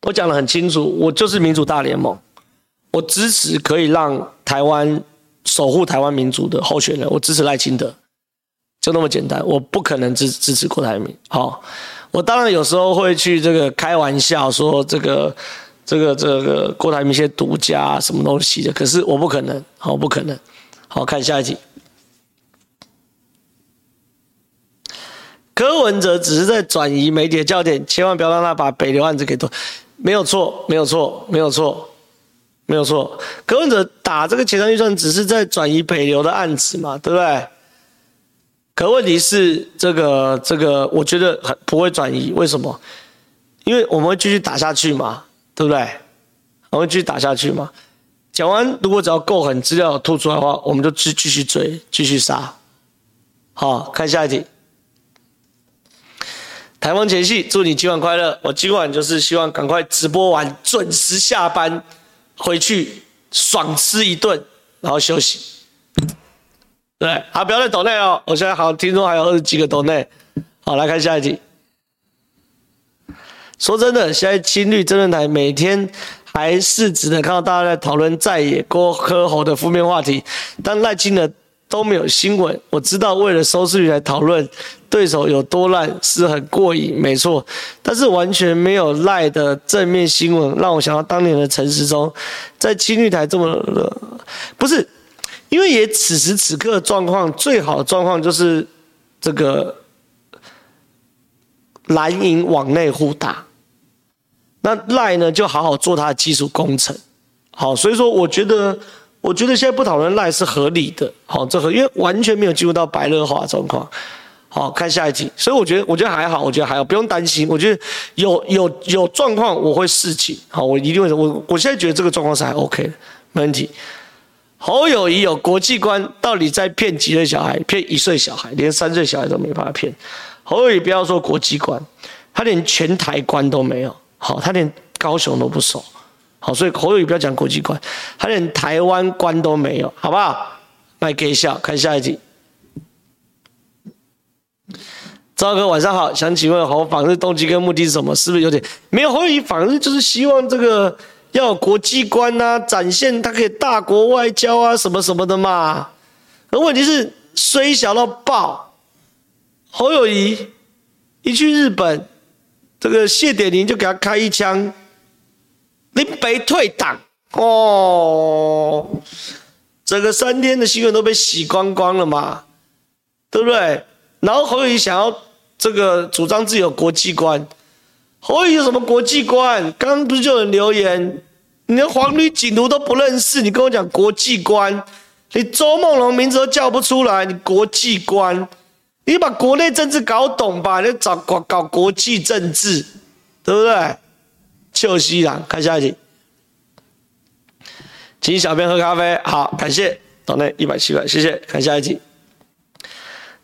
我讲得很清楚，我就是民主大联盟，我支持可以让台湾守护台湾民主的候选人，我支持赖清德，就那么简单，我不可能支支持郭台铭。好，我当然有时候会去这个开玩笑说这个。这个这个郭台铭一些独家什么东西的，可是我不可能，好不可能，好看下一题。柯文哲只是在转移媒体的焦点，千万不要让他把北流案子给夺。没有错，没有错，没有错，没有错。柯文哲打这个前瞻预算，只是在转移北流的案子嘛，对不对？可问题是，这个这个，我觉得很不会转移，为什么？因为我们会继续打下去嘛。对不对？我们继续打下去嘛。讲完，如果只要够狠，资料吐出来的话，我们就继继续追，继续杀。好，看下一题。台风前夕，祝你今晚快乐。我今晚就是希望赶快直播完，准时下班回去，爽吃一顿，然后休息。对，好，不要再抖内哦。我现在好像听说还有二十几个抖内。好，来看下一题。说真的，现在青绿真人台每天还是只能看到大家在讨论在野郭柯侯的负面话题，但赖清德都没有新闻。我知道为了收视率来讨论对手有多烂是很过瘾，没错，但是完全没有赖的正面新闻，让我想到当年的陈时中在青绿台这么的，不是，因为也此时此刻状况最好的状况就是这个蓝营往内互打。那赖呢，就好好做他的基础工程，好，所以说我觉得，我觉得现在不讨论赖是合理的，好，这合，因为完全没有进入到白热化状况，好，看下一题，所以我觉得，我觉得还好，我觉得还好，不用担心，我觉得有有有状况我会示警，好，我一定会，我我现在觉得这个状况是还 OK 的，没问题。侯友谊有国际观，到底在骗几岁小孩？骗一岁小孩，连三岁小孩都没办法骗。侯友谊不要说国际观，他连全台观都没有。好，他连高雄都不熟，好，所以侯友宜不要讲国际观，他连台湾观都没有，好不好？来给笑，看下一题。赵哥晚上好，想请问侯访日动机跟目的是什么？是不是有点没有？侯友宜访日就是希望这个要有国际观啊，展现他可以大国外交啊，什么什么的嘛。而问题是衰小到爆，侯友宜一去日本。这个谢点林就给他开一枪，林北退党哦，整个三天的新闻都被洗光光了嘛，对不对？然后侯友宜想要这个主张自己有国际观，侯友宜有什么国际观？刚刚不是就有人留言，你连黄旅警图都不认识，你跟我讲国际观，你周梦龙名字都叫不出来，你国际观？你把国内政治搞懂吧，你找搞搞国际政治，对不对？秋西郎，看下一题，请小编喝咖啡。好，感谢岛内一百七百，谢谢。看下一题，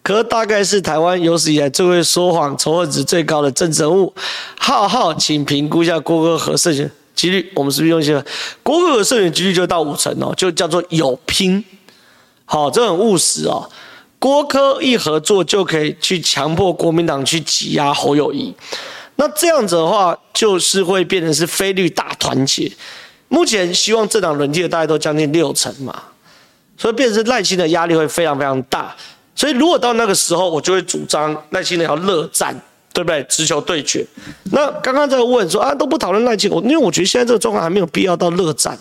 可大概是台湾有史以来最会说谎、仇恨值最高的政治人物。浩浩，请评估一下郭哥和胜选几率。我们是不是用心了？郭哥和胜选几率就到五成哦，就叫做有拼。好，这很务实哦。郭柯一合作就可以去强迫国民党去挤压侯友宜。那这样子的话，就是会变成是非律大团结。目前希望政党轮替的大概都将近六成嘛，所以变成是赖清德压力会非常非常大。所以如果到那个时候，我就会主张赖清德要热战，对不对？直球对决。那刚刚在问说啊，都不讨论赖清德，因为我觉得现在这个状况还没有必要到热战，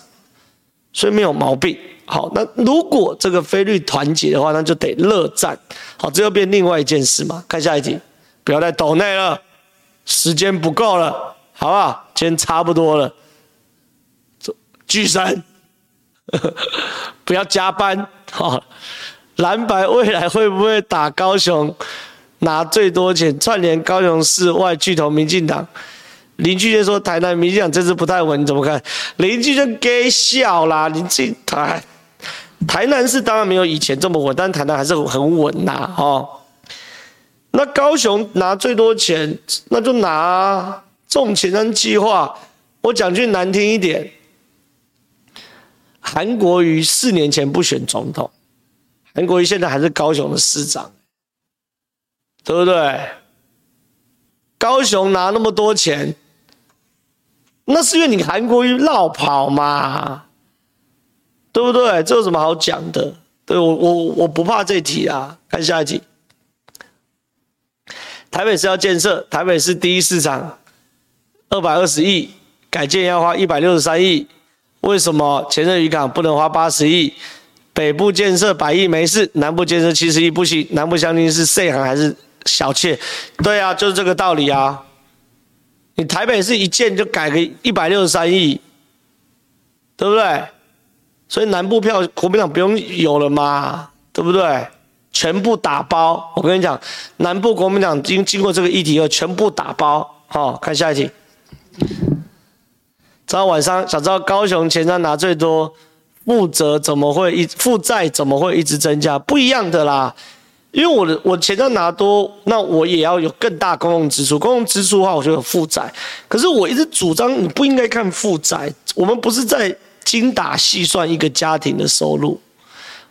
所以没有毛病。好，那如果这个菲律团结的话，那就得热战。好，这又变另外一件事嘛。看下一题，不要再抖内了。时间不够了，好不好？今天差不多了，巨神，不要加班。好，蓝白未来会不会打高雄拿最多钱，串联高雄市外巨头民进党？林俊杰说台南民进党这次不太稳，你怎么看？林俊杰给笑啦，你这台台南市当然没有以前这么稳，但台南还是很稳呐，哦。那高雄拿最多钱，那就拿啊，这种前瞻计划。我讲句难听一点，韩国瑜四年前不选总统，韩国瑜现在还是高雄的市长，对不对？高雄拿那么多钱，那是因为你韩国瑜绕跑嘛，对不对？这有什么好讲的？对我我我不怕这题啊，看下一题。台北市要建设，台北市第一市场，二百二十亿，改建要花一百六十三亿，为什么前任渔港不能花八十亿？北部建设百亿没事，南部建设七十亿不行，南部乡亲是细行还是小妾？对啊，就是这个道理啊。你台北市一建就改个一百六十三亿，对不对？所以南部票国民党不用有了嘛，对不对？全部打包，我跟你讲，南部国民党经经过这个议题后，全部打包。好、哦，看下一题。早上晚上想知道高雄前瞻拿最多，负责怎么会一负债怎么会一直增加？不一样的啦，因为我的我前瞻拿多，那我也要有更大公共支出，公共支出的话，我就有负债。可是我一直主张你不应该看负债，我们不是在精打细算一个家庭的收入。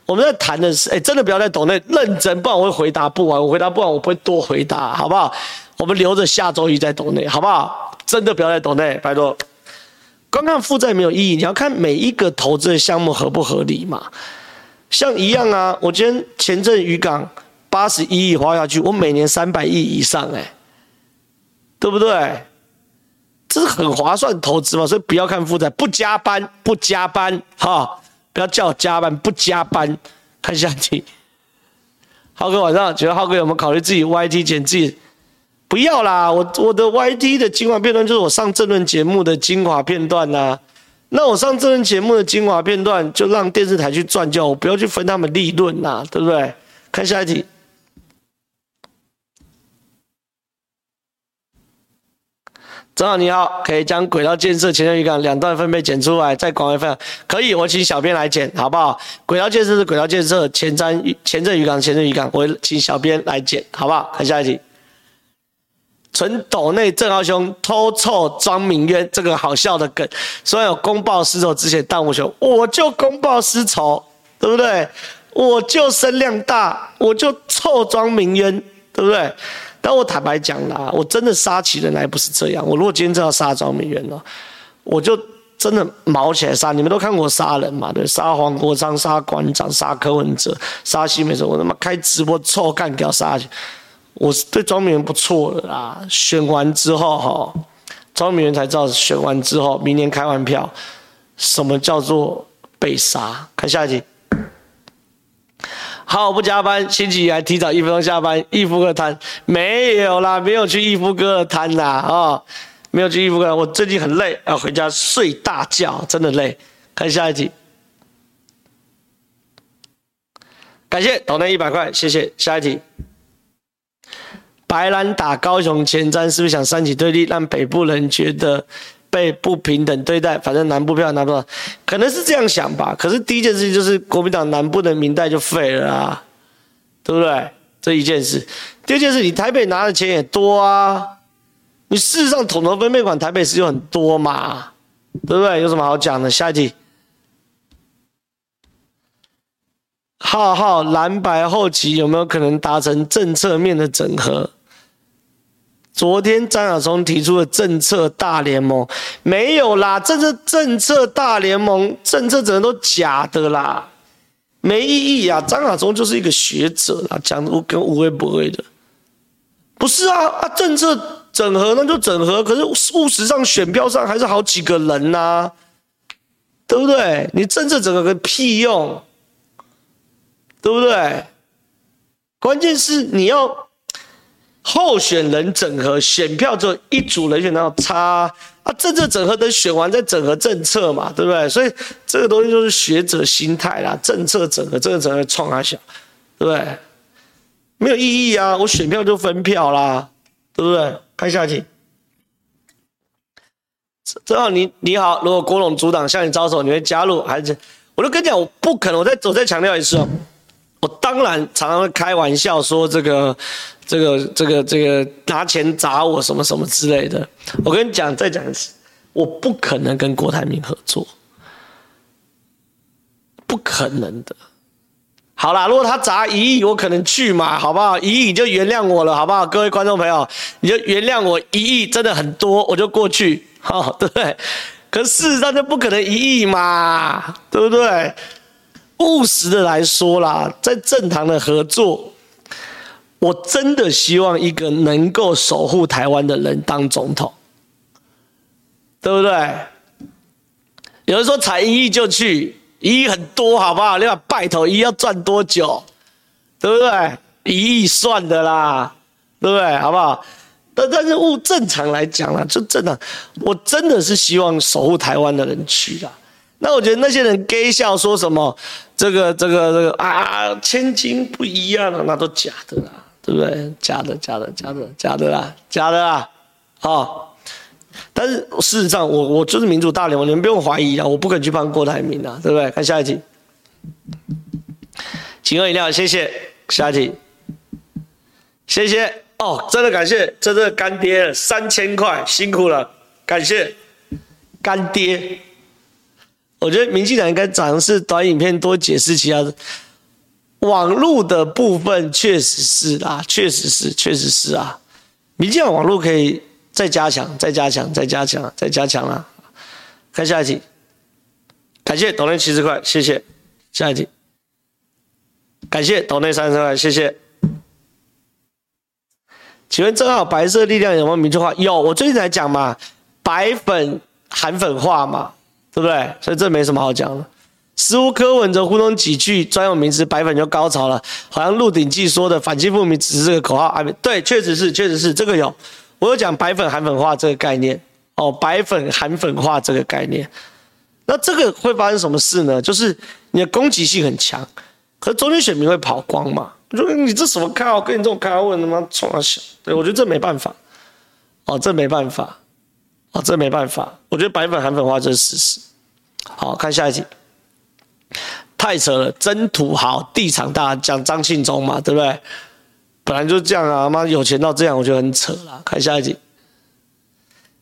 我们在谈的是，哎，真的不要再抖内，认真，不然我会回答不完。我回答不完，我不会多回答，好不好？我们留着下周一再抖内，好不好？真的不要再抖内，拜托。光看负债没有意义，你要看每一个投资的项目合不合理嘛。像一样啊，我今天前阵渔港八十一亿花下去，我每年三百亿以上，哎，对不对？这是很划算投资嘛，所以不要看负债，不加班，不加班，哈。不要叫我加班，不加班。看下一题。浩哥晚上觉得浩哥有没有考虑自己 YT 剪自己？不要啦，我我的 YT 的精华片段就是我上政论节目的精华片段呐、啊。那我上政论节目的精华片段，就让电视台去赚就，我不要去分他们利润呐，对不对？看下一题。正好你好，可以将轨道建设前镇渔港两段分别剪出来，再广为分享。可以，我请小编来剪，好不好？轨道建设是轨道建设，前瞻前镇渔港前镇渔港，我请小编来剪，好不好？看下一题。纯斗内郑浩兄偷臭庄明渊，这个好笑的梗，虽然有公报私仇之前，但我说我就公报私仇，对不对？我就声量大，我就臭庄明渊，对不对？但我坦白讲啦，我真的杀起人来不是这样。我如果今天真要杀庄明渊了，我就真的毛起来杀。你们都看过杀人嘛？对，杀黄国昌、杀馆长、杀柯文哲、杀西美哲，我他妈开直播臭干掉杀去。我对庄明渊不错的啦。选完之后哈，庄明渊才知道选完之后，明年开完票，什么叫做被杀？看下一题。好，我不加班，星期一还提早一分钟下班。义夫哥摊没有啦，没有去义夫哥摊啦，啊、哦，没有去义夫哥。我最近很累，要回家睡大觉，真的累。看下一题，感谢抖内一百块，谢谢。下一题，白兰打高雄前瞻，是不是想三起对立，让北部人觉得？被不平等对待，反正南部票拿不到，可能是这样想吧。可是第一件事情就是国民党南部的民代就废了啊，对不对？这一件事。第二件事，你台北拿的钱也多啊，你事实上统筹分配款台北市有很多嘛，对不对？有什么好讲的？下一题。浩浩蓝白后期有没有可能达成政策面的整合？昨天张亚中提出的政策大联盟没有啦，政策政策大联盟政策整个都假的啦，没意义啊！张亚中就是一个学者啦，讲的跟无为不为的，不是啊啊！政策整合那就整合，可是务实上选票上还是好几个人呐、对不对？你政策整合个屁用，对不对？关键是你要。候选人整合选票只有一组人选，然后差啊，政策整合等选完再整合政策嘛，对不对？所以这个东西就是学者心态啦，政策整合，政策整合冲他小，对不对？没有意义啊，我选票就分票啦，对不对？看下题，正好你你好，如果国统组党向你招手，你会加入还是？我都跟你讲，我不可能，我再我再强调一次哦。我当然常常会开玩笑说这个、这个、这个、这个拿钱砸我什么什么之类的。我跟你讲，再讲一次，我不可能跟郭台铭合作，不可能的。好啦，如果他砸一亿，我可能去嘛，好不好？一亿你就原谅我了，好不好？各位观众朋友，你就原谅我一亿，真的很多，我就过去，好，对不对？可事实上就不可能一亿嘛，对不对？务实的来说啦，在政坛的合作，我真的希望一个能够守护台湾的人当总统，对不对？有人说才一亿就去，一亿很多，好不好？另外拜头，一亿要赚多久？对不对？一亿算的啦，对不对？好不好？但但是务正常来讲啦，就正常，我真的是希望守护台湾的人去啦。那我觉得那些人 Gay 笑说什么这个这个这个啊，千金不一样了，那都假的啦，对不对？假的假的假的假的啦，假的啦，哦。但是事实上，我我就是民主大联盟，你们不用怀疑啊，我不肯去帮郭台铭啊，对不对？看下一题，请喝饮料，谢谢。下一题，谢谢哦，真的感谢，真的干爹三千块，辛苦了，感谢干爹。我觉得民进党应该尝试短影片多解释其他的，网络的部分确实是啦，确实是，确实是啊。民进党网络可以再加强，再加强，再加强，再加强啦。看下一题，感谢斗内七十块，谢谢。下一题，感谢斗内三十块，谢谢。请问正好白色力量有没有明确化？有，我最近才讲嘛，白粉韩粉化嘛。对不对？所以这没什么好讲的。似乎柯文哲糊弄几句专有名词，白粉就高潮了。好像《鹿鼎记》说的“反清复明”只是这个口号。啊，对，确实是，确实是这个有。我有讲“白粉韩粉化”这个概念哦，“白粉韩粉化”这个概念。那这个会发生什么事呢？就是你的攻击性很强，可是中间选民会跑光嘛？我说你这什么开号？跟你这种开号问他妈冲他小？对，我觉得这没办法。哦，这没办法。啊，这没办法，我觉得白粉韩粉化这是事实。好，看下一题，太扯了，真土豪，地场大，讲张庆忠嘛，对不对？本来就是这样啊，妈有钱到这样，我觉得很扯了。看下一题，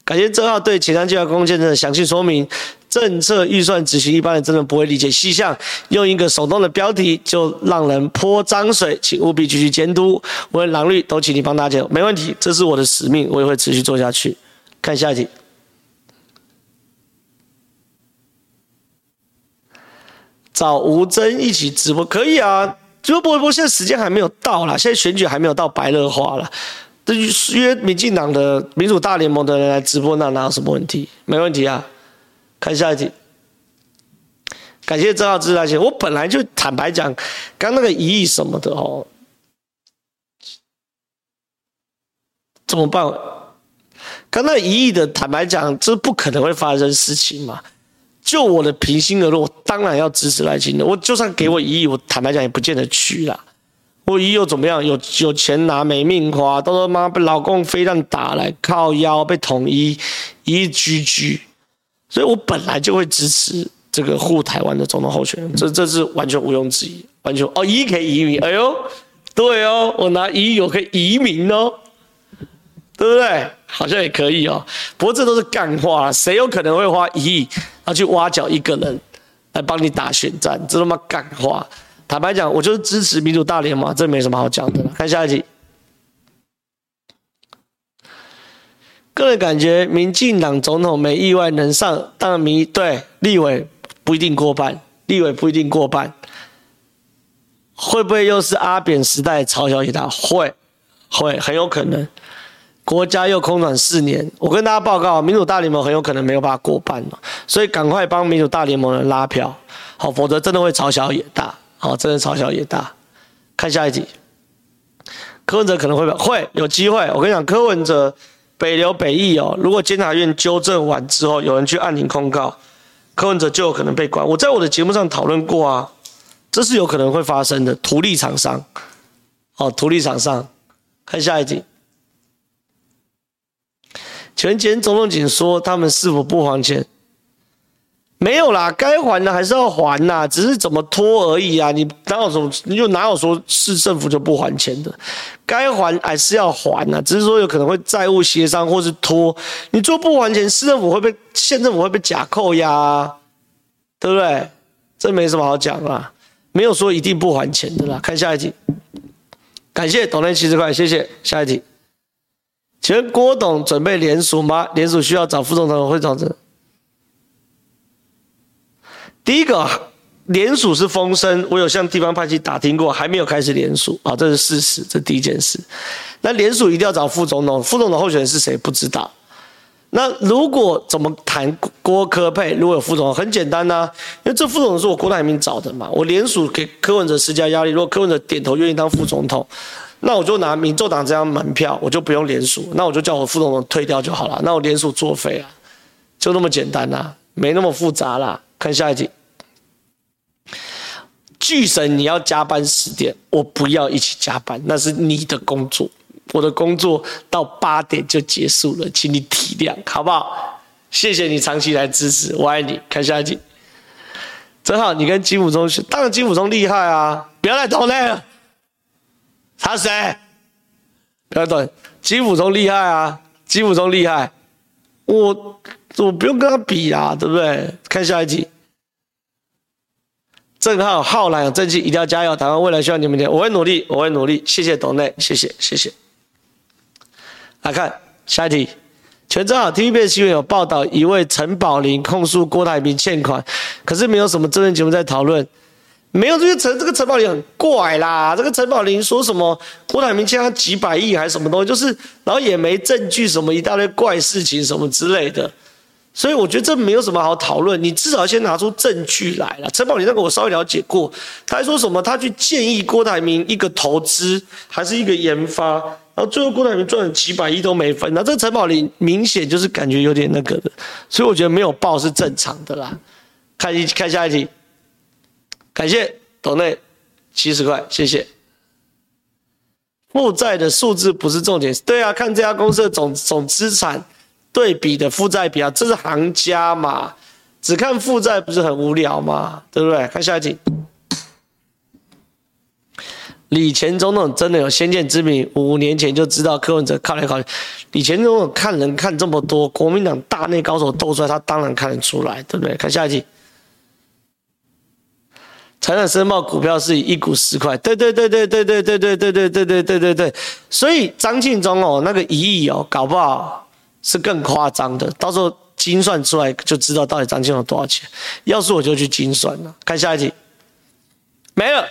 感谢郑浩对前瞻计划贡献的详细说明，政策预算执行一般人真的不会理解细项，用一个手动的标题就让人泼脏水，请务必继续监督，无论蓝绿都请你帮大家，没问题，这是我的使命，我也会持续做下去。看下一题。找吴峥一起直播可以啊，直播不过现在时间还没有到啦，现在选举还没有到白热化啦。这约民进党的民主大联盟的人来直播，那哪有什么问题？没问题啊。看下一题，感谢郑浩志大姐。我本来就坦白讲，刚那个一亿什么的哦，怎么办？刚那一亿的坦白讲，这不可能会发生事情嘛。就我的平心而论，我当然要支持赖清德。我就算给我一亿，我坦白讲也不见得去啦。我一亿又怎么样？有有钱拿没命花，到时候妈被老公飞弹打来靠腰被统一一亿居居，所以我本来就会支持这个护台湾的总统候选人，这这是完全毋庸置疑，完全哦一亿可以移民，哎呦对哦，我拿一亿我可以移民哦，对不对？好像也可以哦。不过这都是干话，谁有可能会花一亿要去挖角一个人来帮你打选战？这他妈干话！坦白讲，我就是支持民主大联盟，这没什么好讲的。看下一题。个人感觉，民进党总统没意外能上，当然民对立委不一定过半，立委不一定过半，会不会又是阿扁时代朝小野大？会，会很有可能。国家又空转四年，我跟大家报告，民主大联盟很有可能没有办法过半了，所以赶快帮民主大联盟人拉票，好，否则真的会朝小也大，好，真的朝小也大。看下一集，柯文哲可能会不会，有机会。我跟你讲，柯文哲。北流北议哦，如果监察院纠正完之后，有人去按铃控告，柯文哲就有可能被关。我在我的节目上讨论过啊，这是有可能会发生的。图利厂商，哦，图利厂商，看下一集。前前总统警说他们是否不还钱？没有啦，该还的还是要还呐，只是怎么拖而已啊！你哪有说，你就哪有说市政府就不还钱的？该还还是要还呐，只是说有可能会债务协商或是拖。你做不还钱，市政府会被县政府会被假扣押啊，对不对？这没什么好讲啦，没有说一定不还钱的啦。看下一题，感谢董内七十块，谢谢。下一题，请问郭董准备联署吗？联署需要找副总统会长的。第一个联署是风声，我有向地方派系打听过，还没有开始联署啊，这是事实，这第一件事。那联署一定要找副总统，副总统候选人是谁不知道。那如果怎么谈郭柯配？如果有副总统，很简单呐、因为这副总统是我郭台铭找的嘛，我联署给柯文哲施加压力，如果柯文哲点头愿意当副总统，那我就拿民众党这张门票，我就不用联署，那我就叫我副总统退掉就好了，那我联署作废啊，就那么简单呐、啊，没那么复杂啦。看下一题，巨神，你要加班十点，我不要一起加班，那是你的工作，我的工作到八点就结束了，请你体谅，好不好？谢谢你长期来支持，我爱你。看下一题，正好你跟金溥中，当然金溥中厉害啊，不要再抖内了，他谁？不要等，金溥中厉害啊，金溥中厉害，我我不用跟他比啊，对不对？看下一题。正浩浩然有正气，一定要加油！台湾未来需要你们的，我会努力，我会努力。谢谢董内，谢谢谢谢。来看下一题，全正好 TVB 新闻有报道，一位陈宝玲控诉郭台铭欠款，可是没有什么真人节目在讨论，没有这个陈这个陈宝玲很怪啦，这个陈宝玲说什么郭台铭欠他几百亿还是什么东西，就是然后也没证据，什么一大堆怪事情什么之类的。所以我觉得这没有什么好讨论，你至少先拿出证据来了。陈宝玲那个我稍微了解过，他还说什么他去建议郭台铭一个投资还是一个研发，然后最后郭台铭赚了几百亿都没分，那这个陈宝玲明显就是感觉有点那个的，所以我觉得没有报是正常的啦。看一看下一题，感谢董内七十块，谢谢。负债的数字不是重点，对啊，看这家公司的总总资产。对比的负债比啊，这是行家嘛？只看负债不是很无聊吗？对不对？看下一题。李前总统真的有先见之明，五年前就知道柯文哲靠来靠去。李前总统看人看这么多，国民党大内高手斗出来，他当然看得出来，对不对？看下一题。财产申报股票是一股十块，对对对对对对对对对对对对对对对。所以张庆忠哦，那个一亿哦，搞不好。是更夸张的，到时候精算出来就知道到底张庆忠多少钱。要是我就去精算了。看下一题，没了，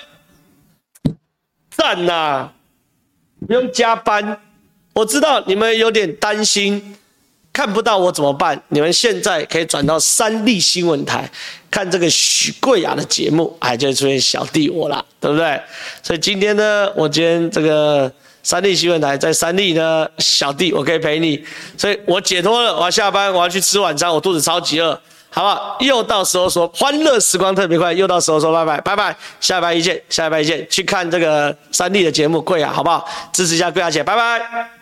赞呐！不用加班。我知道你们有点担心，看不到我怎么办？你们现在可以转到三立新闻台看这个许贵雅的节目，哎，就会出现小弟我了，对不对？所以今天呢，我今天这个。三立新闻台在三立呢，小弟我可以陪你，所以我解脱了，我要下班，我要去吃晚餐，我肚子超级饿，好不好？又到时候说欢乐时光特别快，又到时候说拜拜拜拜，下班一见，下班一见，去看这个三立的节目贵雅，好不好？支持一下贵雅姐，拜拜。